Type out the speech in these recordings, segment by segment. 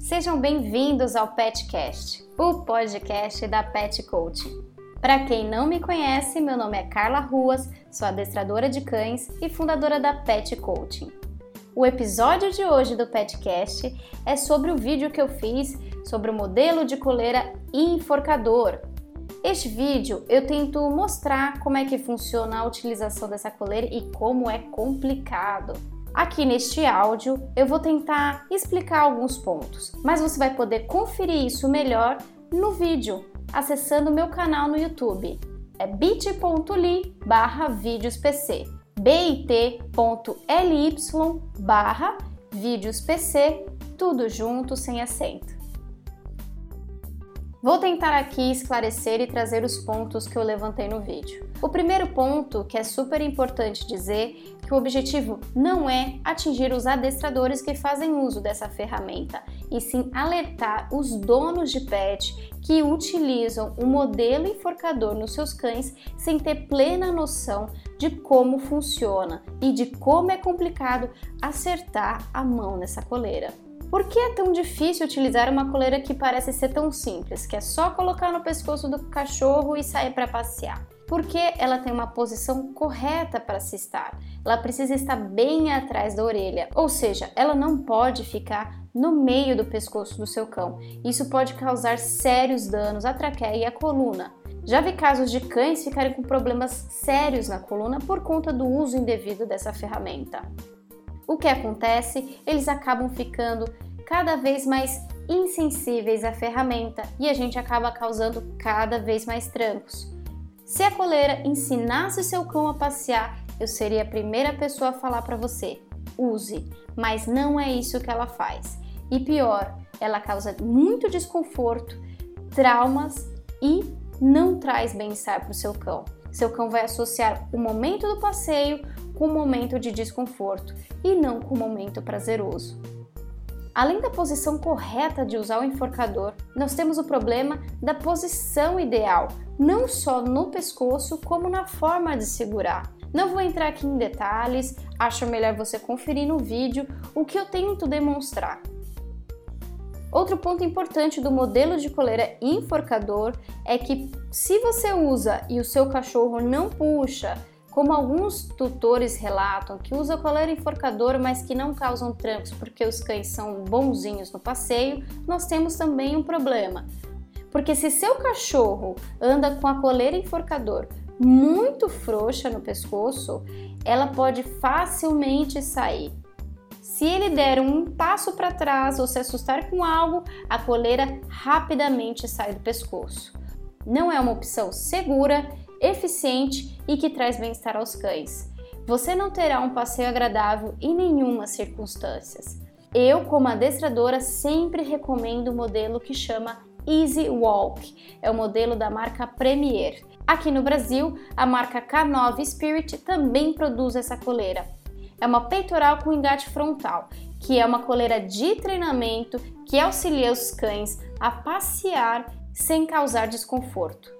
Sejam bem-vindos ao Petcast, o podcast da Pet Coaching. Para quem não me conhece, meu nome é Carla Ruas, sou adestradora de cães e fundadora da Pet Coaching. O episódio de hoje do Petcast é sobre o vídeo que eu fiz sobre o modelo de coleira enforcador. Este vídeo eu tento mostrar como é que funciona a utilização dessa coleira e como é complicado. Aqui neste áudio eu vou tentar explicar alguns pontos, mas você vai poder conferir isso melhor no vídeo, acessando meu canal no YouTube. É bit.ly barra vídeospc bit.ly barra vídeospc, tudo junto, sem acento. Vou tentar aqui esclarecer e trazer os pontos que eu levantei no vídeo. O primeiro ponto, que é super importante dizer, que o objetivo não é atingir os adestradores que fazem uso dessa ferramenta, e sim alertar os donos de pet que utilizam o modelo enforcador nos seus cães sem ter plena noção de como funciona e de como é complicado acertar a mão nessa coleira. Por que é tão difícil utilizar uma coleira que parece ser tão simples, que é só colocar no pescoço do cachorro e sair para passear? Porque ela tem uma posição correta para se estar. Ela precisa estar bem atrás da orelha, ou seja, ela não pode ficar no meio do pescoço do seu cão. Isso pode causar sérios danos à traqueia e à coluna. Já vi casos de cães ficarem com problemas sérios na coluna por conta do uso indevido dessa ferramenta. O que acontece? Eles acabam ficando cada vez mais insensíveis à ferramenta e a gente acaba causando cada vez mais trancos. Se a coleira ensinasse seu cão a passear, eu seria a primeira pessoa a falar para você: use, mas não é isso que ela faz. E pior, ela causa muito desconforto, traumas e não traz bem-estar para o seu cão. Seu cão vai associar o momento do passeio com o momento de desconforto e não com o momento prazeroso. Além da posição correta de usar o enforcador, nós temos o problema da posição ideal, não só no pescoço, como na forma de segurar. Não vou entrar aqui em detalhes, acho melhor você conferir no vídeo o que eu tento demonstrar. Outro ponto importante do modelo de coleira enforcador é que se você usa e o seu cachorro não puxa, como alguns tutores relatam que usa coleira enforcador, mas que não causam trancos porque os cães são bonzinhos no passeio, nós temos também um problema. Porque se seu cachorro anda com a coleira enforcador muito frouxa no pescoço, ela pode facilmente sair. Se ele der um passo para trás ou se assustar com algo, a coleira rapidamente sai do pescoço. Não é uma opção segura eficiente e que traz bem-estar aos cães. Você não terá um passeio agradável em nenhuma circunstâncias. Eu, como adestradora, sempre recomendo o modelo que chama Easy Walk. É o modelo da marca Premier. Aqui no Brasil, a marca K9 Spirit também produz essa coleira. É uma peitoral com engate frontal, que é uma coleira de treinamento que auxilia os cães a passear sem causar desconforto.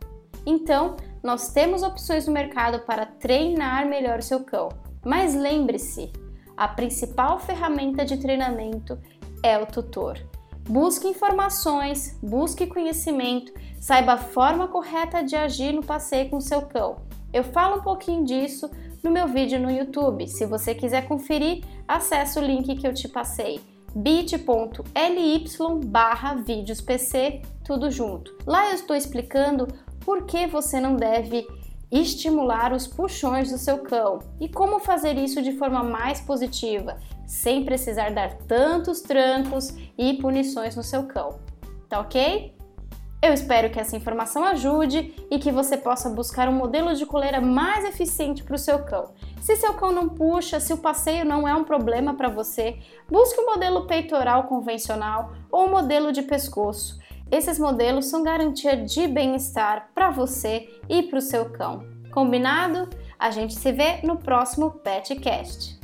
Então, nós temos opções no mercado para treinar melhor o seu cão. Mas lembre-se, a principal ferramenta de treinamento é o tutor. Busque informações, busque conhecimento, saiba a forma correta de agir no passeio com seu cão. Eu falo um pouquinho disso no meu vídeo no YouTube. Se você quiser conferir, acesse o link que eu te passei bit.ly barra vídeospc, tudo junto. Lá eu estou explicando por que você não deve estimular os puxões do seu cão e como fazer isso de forma mais positiva, sem precisar dar tantos trancos e punições no seu cão. Tá ok? Eu espero que essa informação ajude e que você possa buscar um modelo de coleira mais eficiente para o seu cão. Se seu cão não puxa, se o passeio não é um problema para você, busque um modelo peitoral convencional ou um modelo de pescoço. Esses modelos são garantia de bem-estar para você e para o seu cão. Combinado? A gente se vê no próximo Petcast.